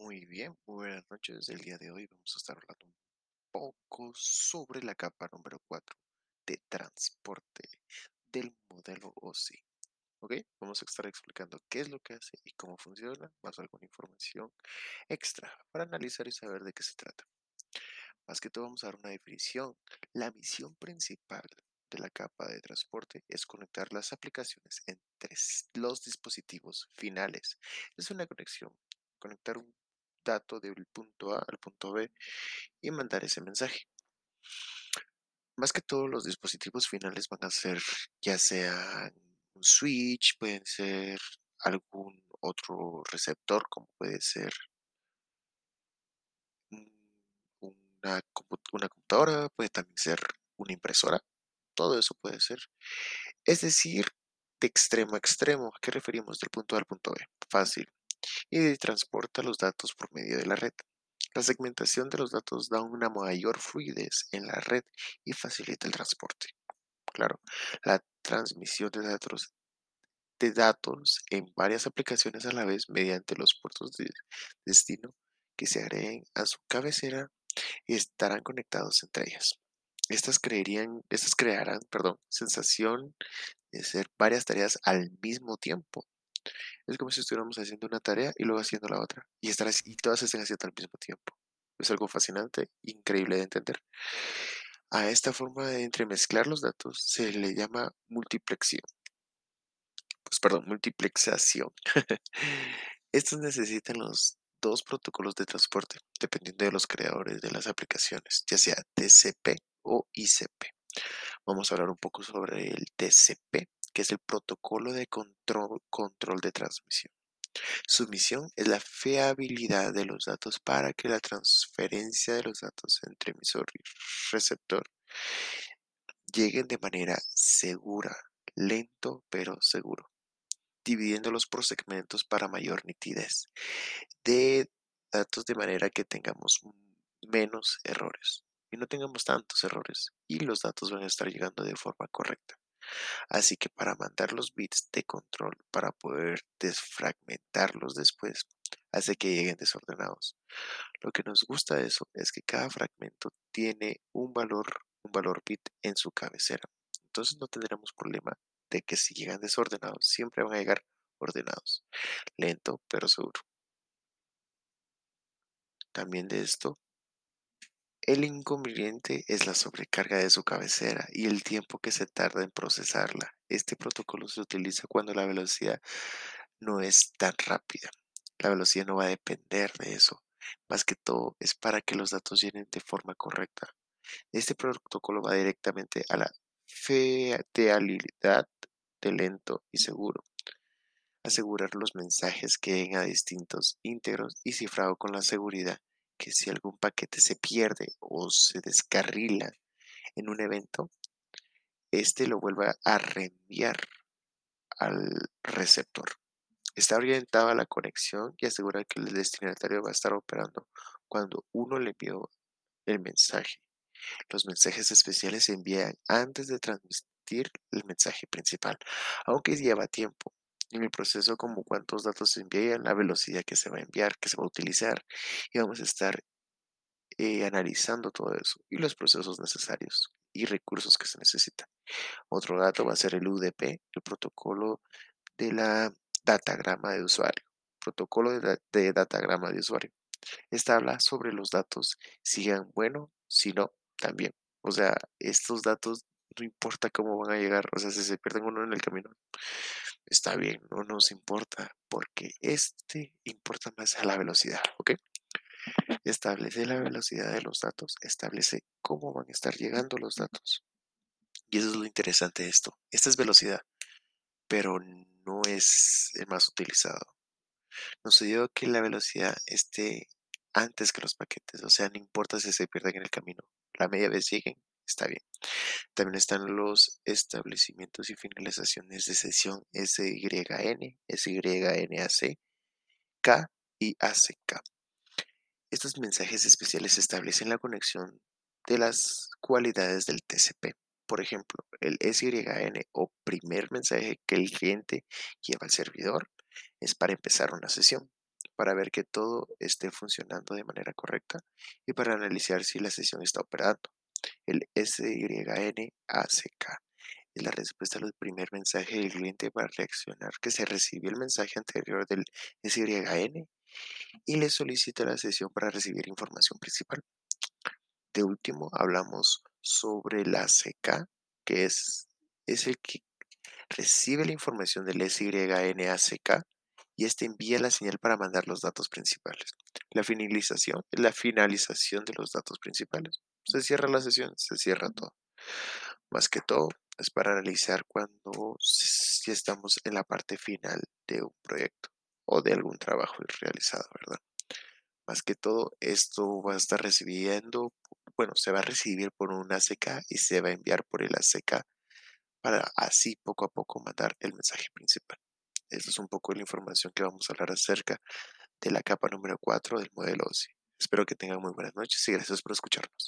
Muy bien, buenas noches. El día de hoy vamos a estar hablando un poco sobre la capa número 4 de transporte del modelo OSI. ¿Ok? Vamos a estar explicando qué es lo que hace y cómo funciona, más alguna información extra para analizar y saber de qué se trata. Más que todo vamos a dar una definición. La misión principal de la capa de transporte es conectar las aplicaciones entre los dispositivos finales. Es una conexión, conectar un dato del punto A al punto B y mandar ese mensaje. Más que todo los dispositivos finales van a ser ya sea un switch, pueden ser algún otro receptor como puede ser una, computadora, puede también ser una impresora, todo eso puede ser. Es decir, de extremo a extremo, ¿a qué referimos? Del punto A al punto B. Fácil. Y transporta los datos por medio de la red. La segmentación de los datos da una mayor fluidez en la red y facilita el transporte. Claro, la transmisión de datos, de en varias aplicaciones a la vez mediante los puertos de destino que se agreguen a su cabecera y estarán conectados entre ellas. Estas, estas crearán perdón, sensación de hacer varias tareas al mismo tiempo. Es como si estuviéramos haciendo una tarea y luego haciendo la otra. Y, estar, y todas estén haciendo al mismo tiempo. Es algo fascinante, increíble de entender. A esta forma de entremezclar los datos se le llama multiplexión. Pues perdón, multiplexación. Estos necesitan los dos protocolos de transporte, dependiendo de los creadores de las aplicaciones, ya sea TCP o ICP. Vamos a hablar un poco sobre el TCP, que es el protocolo de control, control de transmisión. Su misión es la fiabilidad de los datos para que la transferencia de los datos entre emisor y receptor lleguen de manera segura, lento pero seguro, dividiéndolos por segmentos para mayor nitidez de datos de manera que tengamos menos errores y no tengamos tantos errores y los datos van a estar llegando de forma correcta. Así que para mandar los bits de control para poder desfragmentarlos después, hace que lleguen desordenados. Lo que nos gusta de eso es que cada fragmento tiene un valor, un valor bit en su cabecera. Entonces no tendremos problema de que si llegan desordenados, siempre van a llegar ordenados. Lento, pero seguro. También de esto el inconveniente es la sobrecarga de su cabecera y el tiempo que se tarda en procesarla. Este protocolo se utiliza cuando la velocidad no es tan rápida. La velocidad no va a depender de eso. Más que todo es para que los datos lleguen de forma correcta. Este protocolo va directamente a la fidelidad de lento y seguro. Asegurar los mensajes que lleguen a distintos íntegros y cifrado con la seguridad que si algún paquete se pierde o se descarrila en un evento, este lo vuelva a reenviar al receptor. Está orientado a la conexión y asegura que el destinatario va a estar operando cuando uno le envió el mensaje. Los mensajes especiales se envían antes de transmitir el mensaje principal, aunque lleva tiempo en el proceso como cuántos datos se envían, la velocidad que se va a enviar, que se va a utilizar y vamos a estar eh, analizando todo eso y los procesos necesarios y recursos que se necesitan. Otro dato va a ser el UDP, el protocolo de la datagrama de usuario. Protocolo de, de datagrama de usuario. Esta habla sobre los datos, sigan bueno, si no, también. O sea, estos datos no importa cómo van a llegar, o sea, si se pierden uno en el camino, está bien, no nos importa, porque este importa más a la velocidad, ¿ok? Establece la velocidad de los datos, establece cómo van a estar llegando los datos. Y eso es lo interesante de esto. Esta es velocidad, pero no es el más utilizado. Nos dio que la velocidad esté antes que los paquetes, o sea, no importa si se pierden en el camino, la media vez lleguen, está bien. También están los establecimientos y finalizaciones de sesión SYN, SYNAC, K y ACK. Estos mensajes especiales establecen la conexión de las cualidades del TCP. Por ejemplo, el SYN o primer mensaje que el cliente lleva al servidor es para empezar una sesión. para ver que todo esté funcionando de manera correcta y para analizar si la sesión está operando. El SYNACK es la respuesta al primer mensaje del cliente para reaccionar que se recibió el mensaje anterior del SYN y le solicita la sesión para recibir información principal. De último, hablamos sobre la CK, que es, es el que recibe la información del SYNACK y este envía la señal para mandar los datos principales. La finalización es la finalización de los datos principales. Se cierra la sesión, se cierra todo. Más que todo, es para analizar cuando estamos en la parte final de un proyecto o de algún trabajo realizado, ¿verdad? Más que todo, esto va a estar recibiendo, bueno, se va a recibir por un ACK y se va a enviar por el ACK para así poco a poco mandar el mensaje principal. Esta es un poco la información que vamos a hablar acerca de la capa número 4 del modelo OSI. Espero que tengan muy buenas noches y gracias por escucharnos.